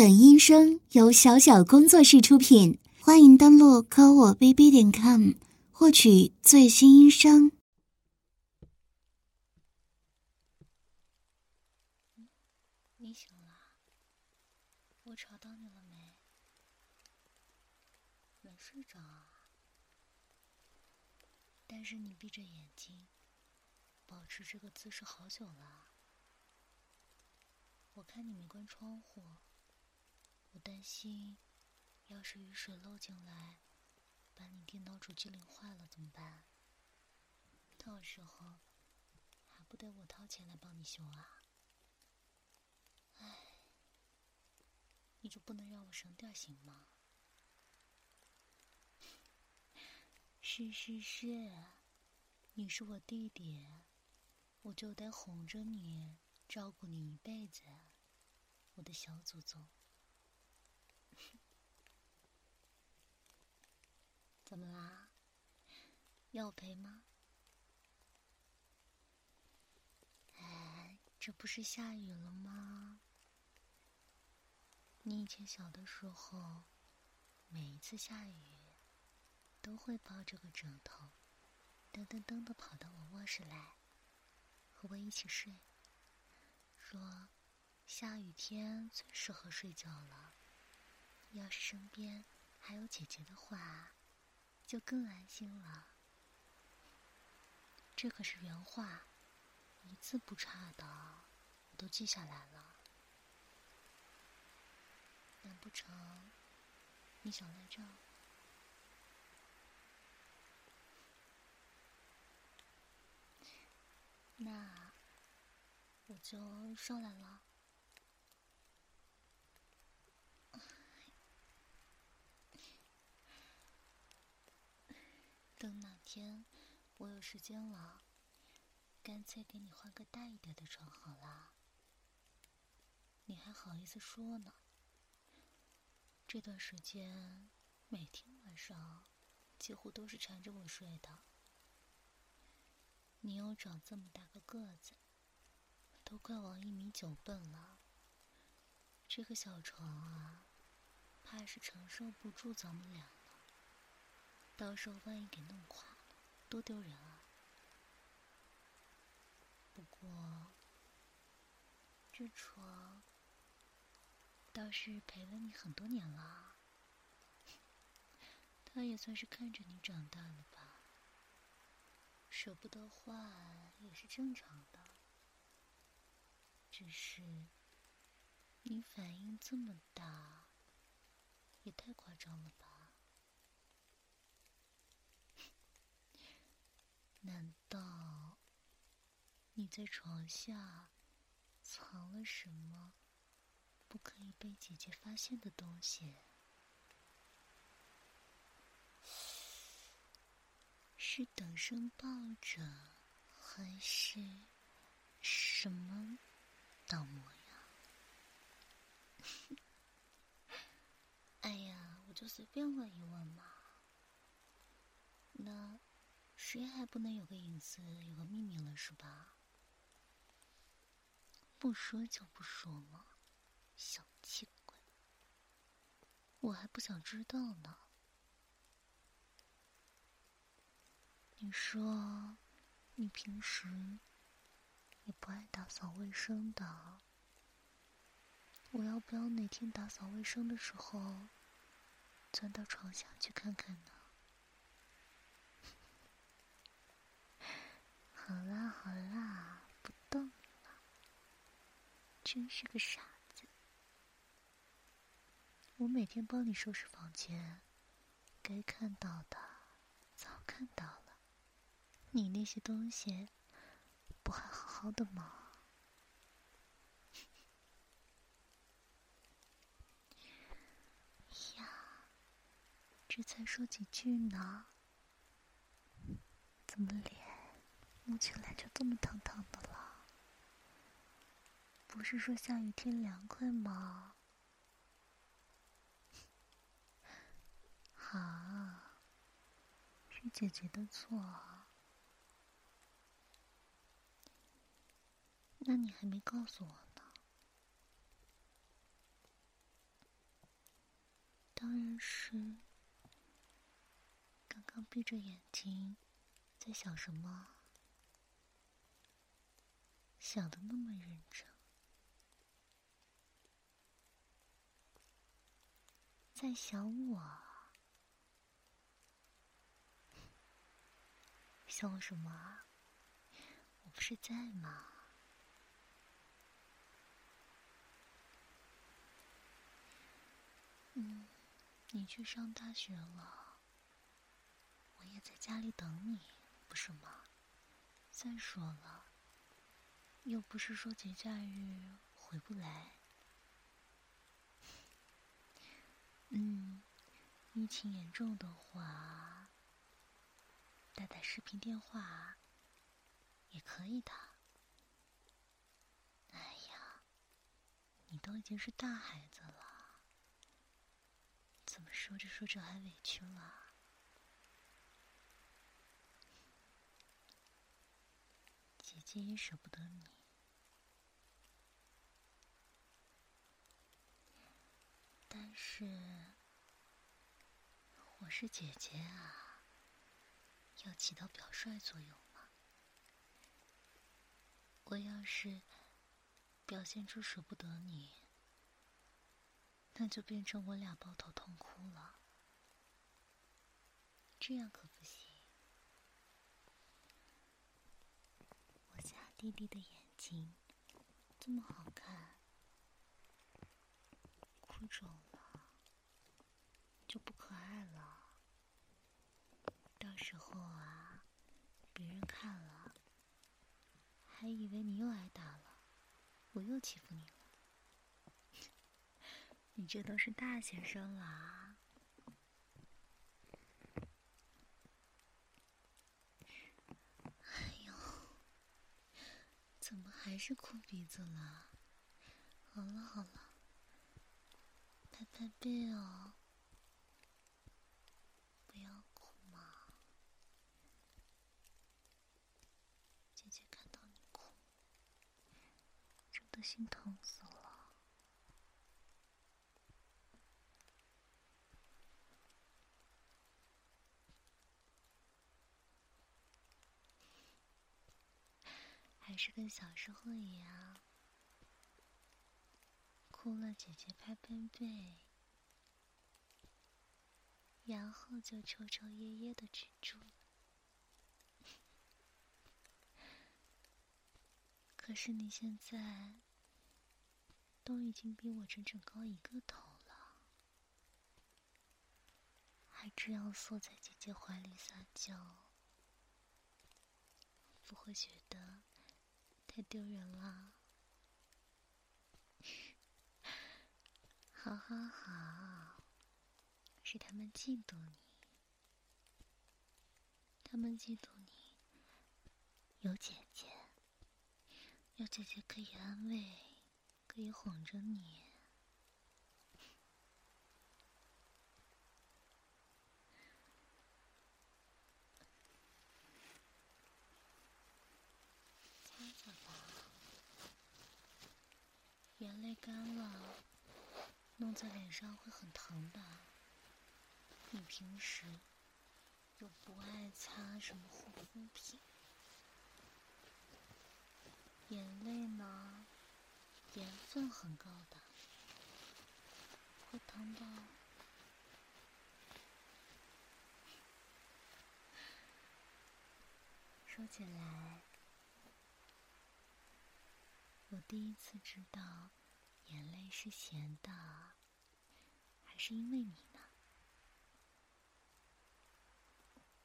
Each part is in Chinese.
本音声由小小工作室出品，欢迎登录科我 bb 点 com 获取最新音声。你醒了？我吵到你了没？没睡着啊？但是你闭着眼睛，保持这个姿势好久了。我看你没关窗户，我担心，要是雨水漏进来，把你电脑主机淋坏了怎么办？到时候还不得我掏钱来帮你修啊？唉，你就不能让我省点行吗？是是是，你是我弟弟，我就得哄着你。照顾你一辈子，我的小祖宗。怎么啦？要赔吗？哎，这不是下雨了吗？你以前小的时候，每一次下雨，都会抱着个枕头，噔噔噔的跑到我卧室来，和我一起睡。说，下雨天最适合睡觉了。要是身边还有姐姐的话，就更安心了。这可是原话，一字不差的，我都记下来了。难不成你想赖账？那。我就上来了。等哪天我有时间了，干脆给你换个大一点的床好了。你还好意思说呢？这段时间每天晚上几乎都是缠着我睡的。你又长这么大个个子。都快往一米九奔了，这个小床啊，怕是承受不住咱们俩了。到时候万一给弄垮，多丢人啊！不过，这床倒是陪了你很多年了，他也算是看着你长大了吧。舍不得换也是正常的。只是，你反应这么大，也太夸张了吧？难道你在床下藏了什么不可以被姐姐发现的东西？是等身抱枕，还是什么？倒模样，哎呀，我就随便问一问嘛。那谁还不能有个隐私，有个秘密了是吧？不说就不说嘛，小气鬼，我还不想知道呢。你说，你平时？也不爱打扫卫生的，我要不要哪天打扫卫生的时候，钻到床下去看看呢？好啦好啦，不动了，真是个傻子。我每天帮你收拾房间，该看到的早看到了，你那些东西。不还好好的吗？呀，这才说几句呢，怎么脸摸起来就这么烫烫的了？不是说下雨天凉快吗？好，是姐姐的错。那你还没告诉我呢。当然是，刚刚闭着眼睛，在想什么？想的那么认真，在想我？想我什么？我不是在吗？嗯，你去上大学了，我也在家里等你，不是吗？再说了，又不是说节假日回不来。嗯，疫情严重的话，打打视频电话也可以的。哎呀，你都已经是大孩子了。怎么说着说着还委屈了？姐姐也舍不得你，但是我是姐姐啊，要起到表率作用嘛。我要是表现出舍不得你。那就变成我俩抱头痛哭了，这样可不行。我家弟弟的眼睛这么好看，哭肿了就不可爱了。到时候啊，别人看了还以为你又挨打了，我又欺负你了。你这都是大学生了，呦，怎么还是哭鼻子了？好了好了，拍拍背哦，不要哭嘛，姐姐看到你哭，真的心疼死了。是跟小时候一样，哭了姐姐拍拍背，然后就抽抽噎噎的止住。可是你现在都已经比我整整高一个头了，还这样缩在姐姐怀里撒娇，不会觉得？太丢人了，好好好，是他们嫉妒你，他们嫉妒你有姐姐，有姐姐可以安慰，可以哄着你。眼泪干了，弄在脸上会很疼的。你平时又不爱擦什么护肤品，眼泪呢，盐分很高的，会疼到。说起来。我第一次知道，眼泪是咸的，还是因为你呢？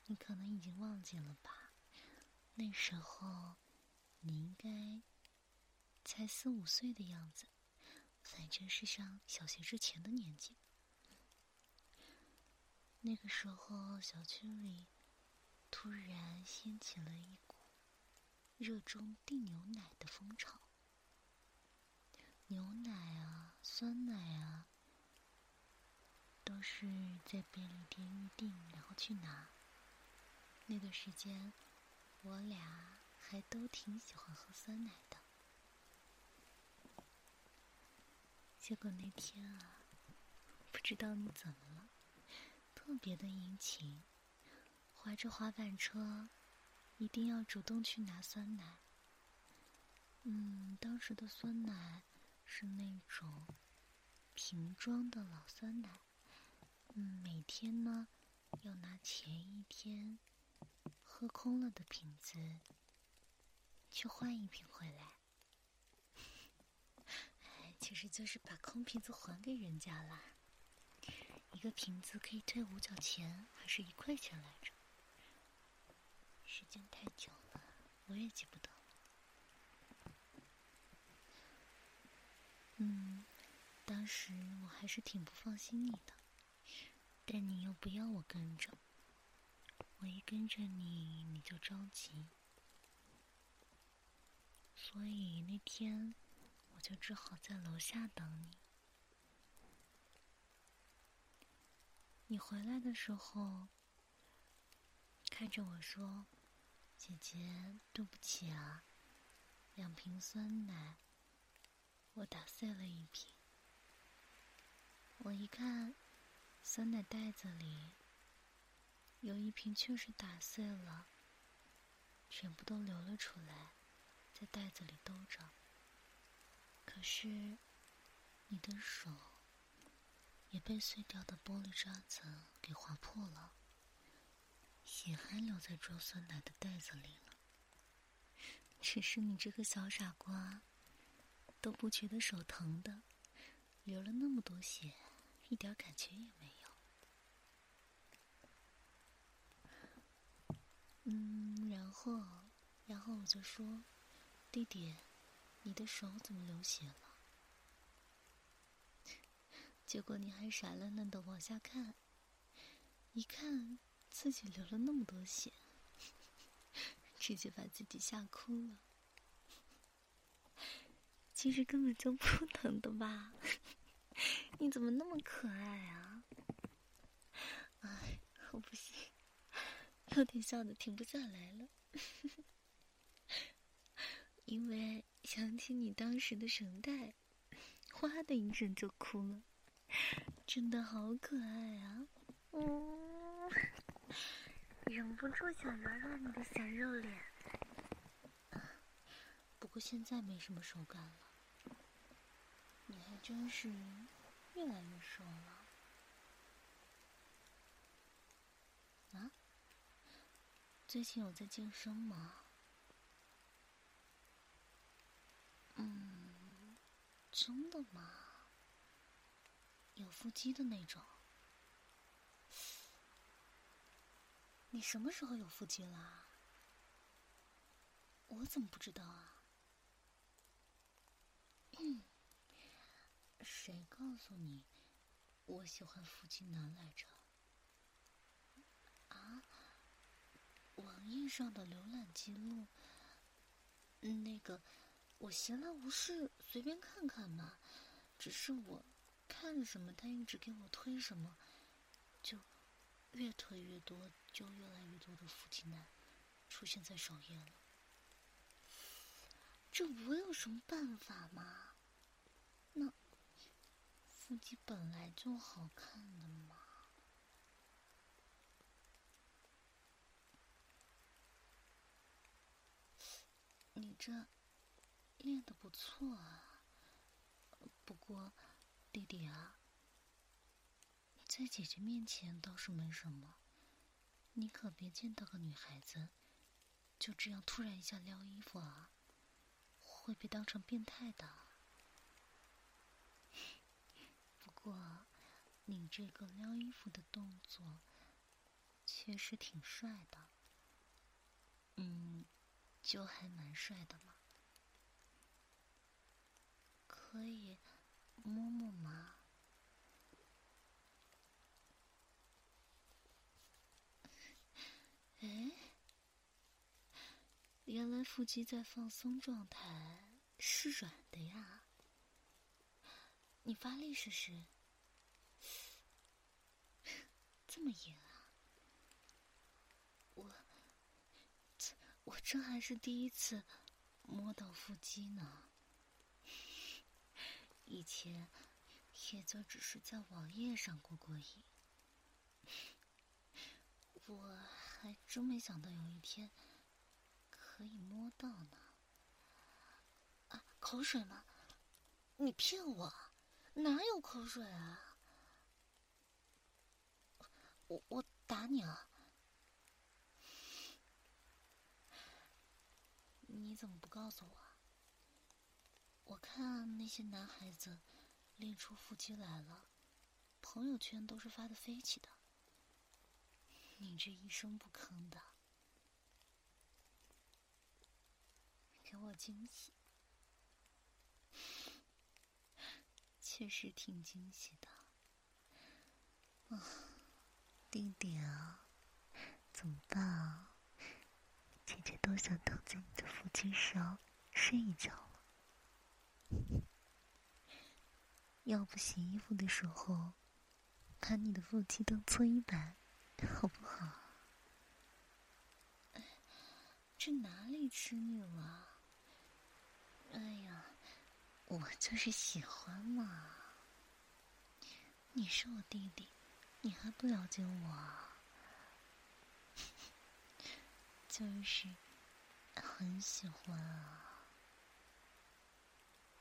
你可能已经忘记了吧？那时候，你应该才四五岁的样子，反正是上小学之前的年纪。那个时候，小区里突然掀起了一股热衷订牛奶的风潮。牛奶啊，酸奶啊，都是在便利店预定，然后去拿。那段时间，我俩还都挺喜欢喝酸奶的。结果那天啊，不知道你怎么了，特别的殷勤，划着滑板车，一定要主动去拿酸奶。嗯，当时的酸奶是那种瓶装的老酸奶。嗯，每天呢要拿前一天喝空了的瓶子去换一瓶回来。其实就是把空瓶子还给人家啦。一个瓶子可以退五角钱，还是一块钱来着？时间太久了，我也记不得。嗯，当时我还是挺不放心你的，但你又不要我跟着，我一跟着你你就着急，所以那天我就只好在楼下等你。你回来的时候，看着我说：“姐姐，对不起啊，两瓶酸奶。”我打碎了一瓶，我一看，酸奶袋子里有一瓶确实打碎了，全部都流了出来，在袋子里兜着。可是，你的手也被碎掉的玻璃渣子给划破了，血还留在装酸奶的袋子里了。只是你这个小傻瓜。都不觉得手疼的，流了那么多血，一点感觉也没有。嗯，然后，然后我就说：“弟弟，你的手怎么流血了？” 结果你还傻愣愣的往下看，一看自己流了那么多血，直接把自己吓哭了。其实根本就不疼的吧？你怎么那么可爱啊？哎，我不行，有点笑的停不下来了，因为想起你当时的神态，哗的一声就哭了，真的好可爱啊！嗯，忍不住想揉揉你的小肉脸，不过现在没什么手感了。你还真是越来越瘦了啊！最近有在健身吗？嗯，真的吗？有腹肌的那种？你什么时候有腹肌啦？我怎么不知道啊？嗯。谁告诉你我喜欢腹肌男来着？啊？网页上的浏览记录，那个我闲来无事随便看看嘛。只是我看什么，他一直给我推什么，就越推越多，就越来越多的腹肌男出现在首页了。这我有什么办法吗？那？腹肌本来就好看的嘛，你这练的不错啊。不过，弟弟啊，在姐姐面前倒是没什么，你可别见到个女孩子就这样突然一下撩衣服啊，会被当成变态的。不过，你这个撩衣服的动作确实挺帅的，嗯，就还蛮帅的嘛。可以摸摸吗？哎，原来腹肌在放松状态是软的呀，你发力试试。这么严啊！我这我这还是第一次摸到腹肌呢，以前也就只是在网页上过过瘾。我还真没想到有一天可以摸到呢。啊，口水吗？你骗我，哪有口水啊？我我打你啊！你怎么不告诉我？我看那些男孩子练出腹肌来了，朋友圈都是发的飞起的。你这一声不吭的，给我惊喜，确实挺惊喜的。啊，弟弟啊，怎么办啊？姐姐都想躺在你的腹肌上睡一觉了。要不洗衣服的时候，把你的腹肌当搓衣板，好不好？这哪里吃你了？哎呀，我就是喜欢嘛。你是我弟弟，你还不了解我？就是很喜欢啊。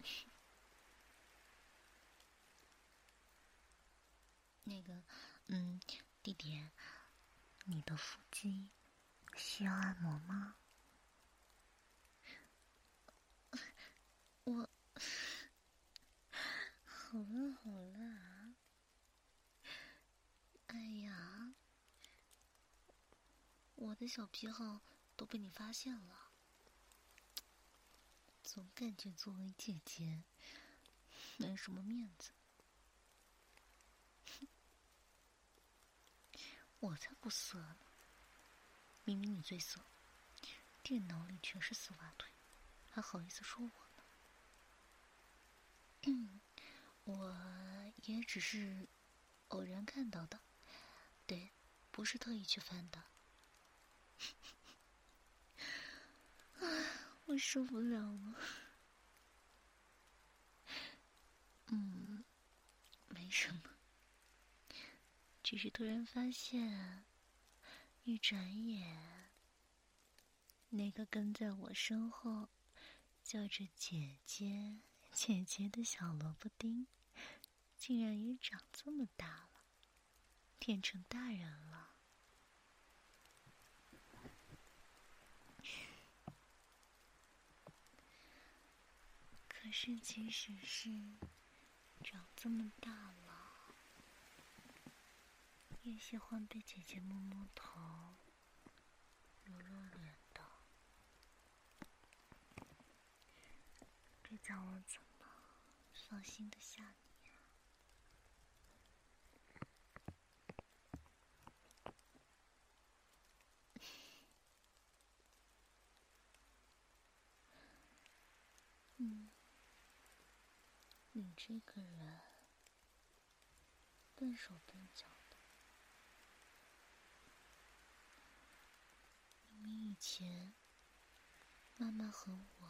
那个，嗯，弟弟，你的腹肌需要按摩吗？我好了好了，哎呀，我的小癖好都被你发现了，总感觉作为姐姐没什么面子。我才不色呢！明明你最色，电脑里全是丝袜腿，还好意思说我呢？我也只是偶然看到的，对，不是特意去翻的。我受不了了。嗯，没什么。只是突然发现，一转眼，那个跟在我身后叫着“姐姐，姐姐”的小萝卜丁，竟然也长这么大了，变成大人了。可是，即使是长这么大了，也喜欢被姐姐摸摸头、揉揉脸的，这叫我怎么放心的下你这个人笨手笨脚的，明明。以前，妈妈和我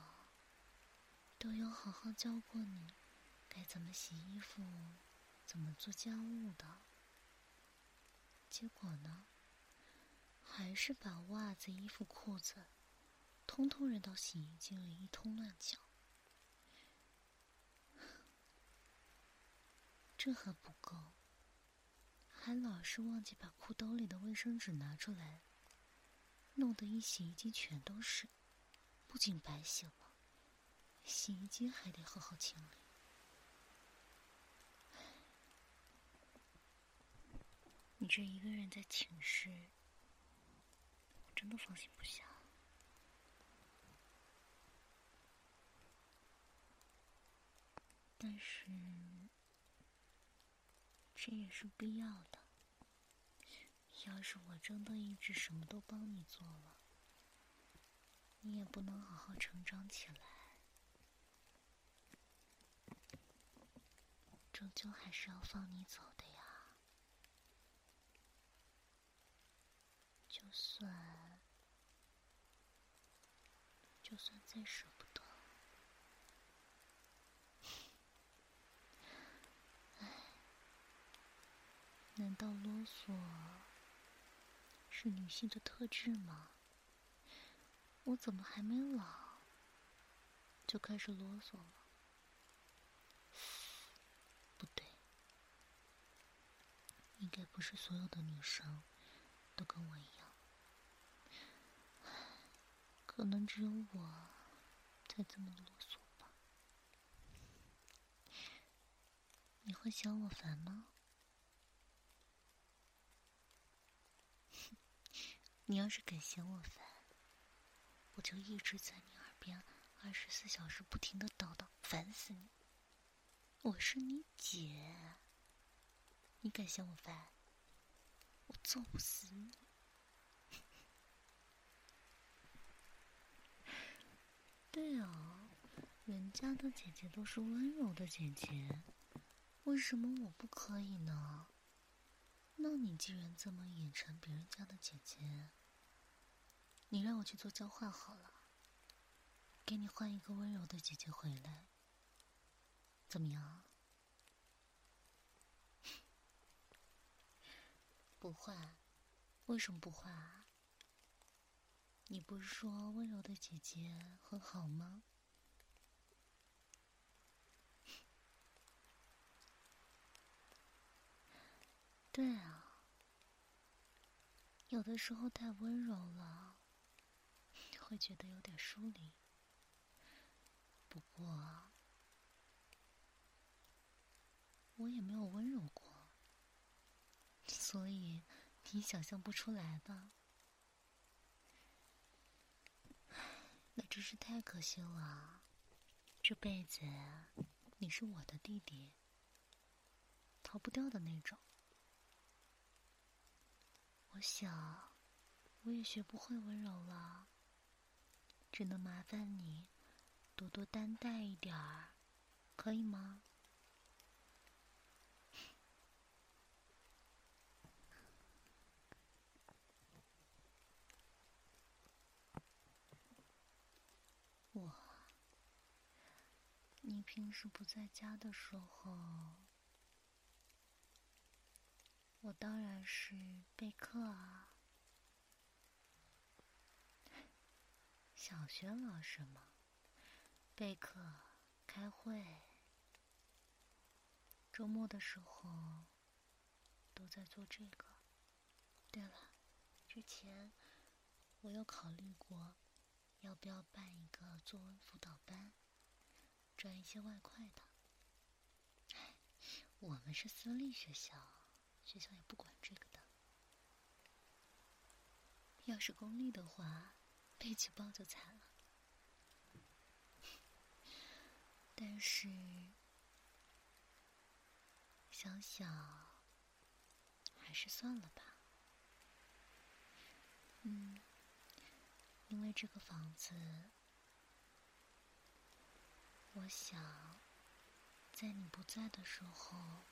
都有好好教过你该怎么洗衣服、怎么做家务的。结果呢，还是把袜子、衣服、裤子通通扔到洗衣机里，一通乱搅。这还不够，还老是忘记把裤兜里的卫生纸拿出来。弄得一洗衣机全都是，不仅白洗了，洗衣机还得好好清理。你这一个人在寝室，我真的放心不下。但是，这也是必要的。要是我真的一直什么都帮你做了，你也不能好好成长起来。终究还是要放你走的呀。就算，就算再舍不得，唉，难道啰嗦？是女性的特质吗？我怎么还没老，就开始啰嗦了？不对，应该不是所有的女生都跟我一样，可能只有我才这么啰嗦吧。你会嫌我烦吗？你要是敢嫌我烦，我就一直在你耳边二十四小时不停的叨叨，烦死你！我是你姐，你敢嫌我烦，我揍不死你！对啊，人家的姐姐都是温柔的姐姐，为什么我不可以呢？那你既然这么眼馋别人家的姐姐，你让我去做交换好了，给你换一个温柔的姐姐回来，怎么样？不换？为什么不换啊？你不是说温柔的姐姐很好吗？对啊，有的时候太温柔了，会觉得有点疏离。不过，我也没有温柔过，所以你想象不出来吧？那真是太可惜了，这辈子你是我的弟弟，逃不掉的那种。我想，我也学不会温柔了，只能麻烦你多多担待一点儿，可以吗？我，你平时不在家的时候。我当然是备课啊，小学老师嘛，备课、开会，周末的时候都在做这个。对了，之前我有考虑过，要不要办一个作文辅导班，赚一些外快的。我们是私立学校。学校也不管这个的。要是公立的话，被举报就惨了。但是想想，还是算了吧。嗯，因为这个房子，我想在你不在的时候。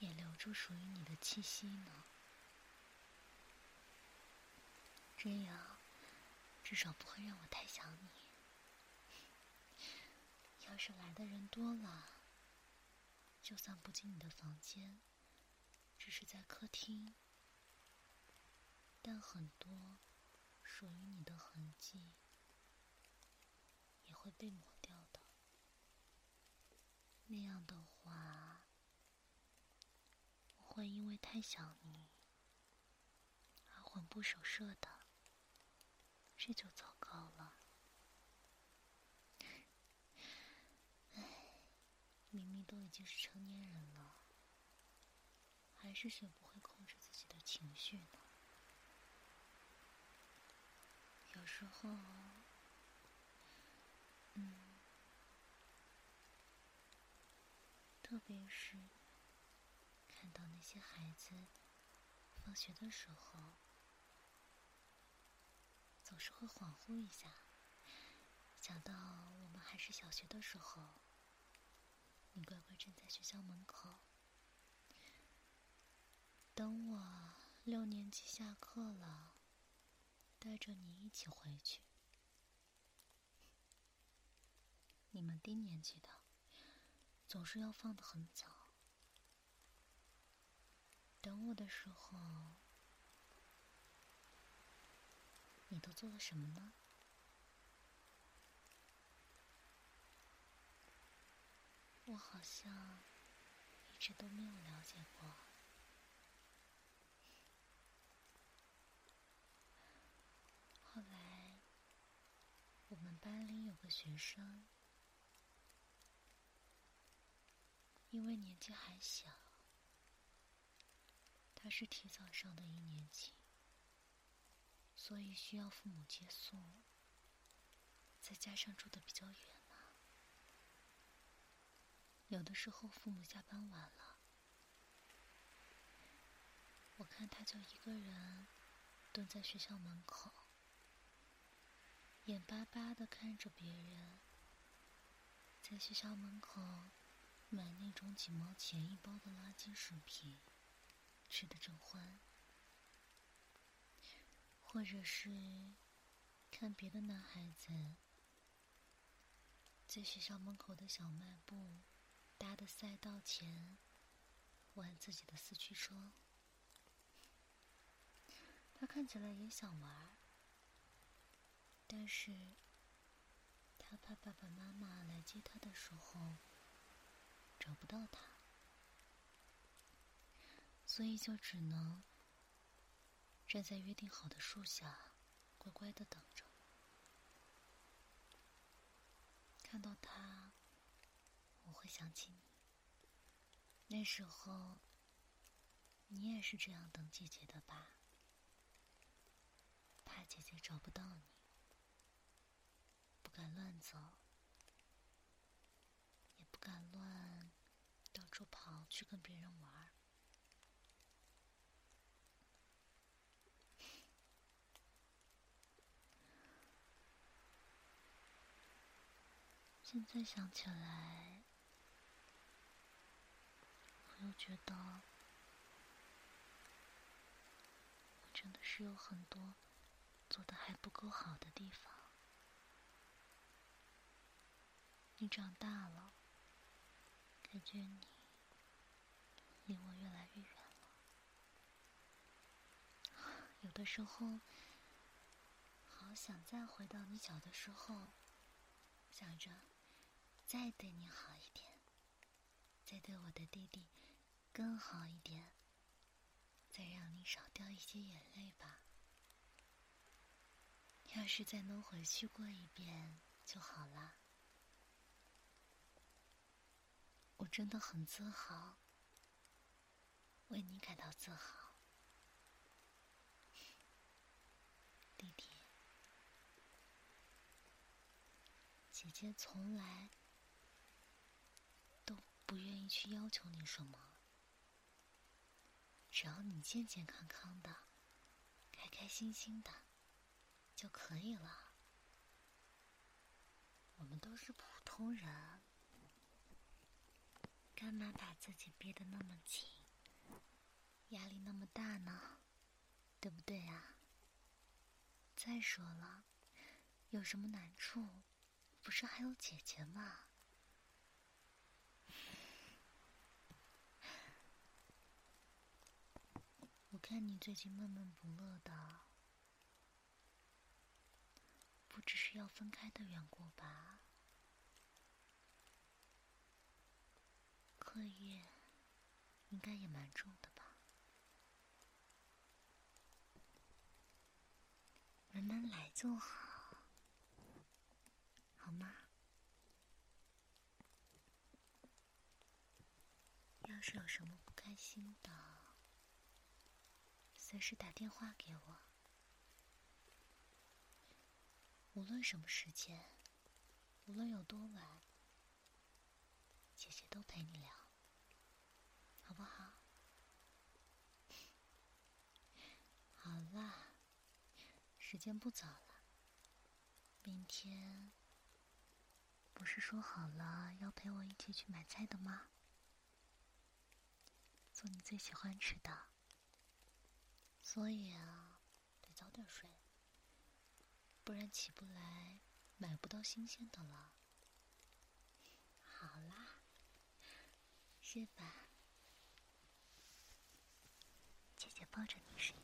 也留住属于你的气息呢，这样至少不会让我太想你。要是来的人多了，就算不进你的房间，只是在客厅，但很多属于你的痕迹也会被抹掉的。那样的话。会因为太想你而魂不守舍的，这就糟糕了。唉，明明都已经是成年人了，还是学不会控制自己的情绪呢。有时候，嗯，特别是。看到那些孩子放学的时候，总是会恍惚一下，想到我们还是小学的时候，你乖乖站在学校门口，等我六年级下课了，带着你一起回去。你们低年级的总是要放的很早。等我的时候，你都做了什么呢？我好像一直都没有了解过。后来，我们班里有个学生，因为年纪还小，他是提早上的一年级，所以需要父母接送，再加上住的比较远嘛，有的时候父母下班晚了，我看他就一个人蹲在学校门口。眼巴巴的看着别人在学校门口买那种几毛钱一包的垃圾食品，吃的正欢；或者是看别的男孩子在学校门口的小卖部搭的赛道前玩自己的四驱车，他看起来也想玩。但是，他怕爸爸妈妈来接他的时候找不到他，所以就只能站在约定好的树下，乖乖的等着。看到他，我会想起你。那时候，你也是这样等姐姐的吧？怕姐姐找不到你。不敢乱走，也不敢乱到处跑去跟别人玩。现在想起来，我又觉得我真的是有很多做的还不够好的地方。你长大了，感觉你离我越来越远了。有的时候，好想再回到你小的时候，想着再对你好一点，再对我的弟弟更好一点，再让你少掉一些眼泪吧。要是再能回去过一遍就好了。我真的很自豪，为你感到自豪，弟弟。姐姐从来不愿意去要求你什么，只要你健健康康的、开开心心的就可以了。我们都是普通人。干嘛把自己憋得那么紧，压力那么大呢？对不对呀？再说了，有什么难处，不是还有姐姐吗？我看你最近闷闷不乐的，不只是要分开的缘故吧？课业应该也蛮重的吧？慢慢来就好，好吗？要是有什么不开心的，随时打电话给我，无论什么时间，无论有多晚，姐姐都陪你聊。好不好？好啦，时间不早了，明天不是说好了要陪我一起去买菜的吗？做你最喜欢吃的，所以啊，得早点睡，不然起不来，买不到新鲜的了。好啦，睡吧。姐姐抱着你睡。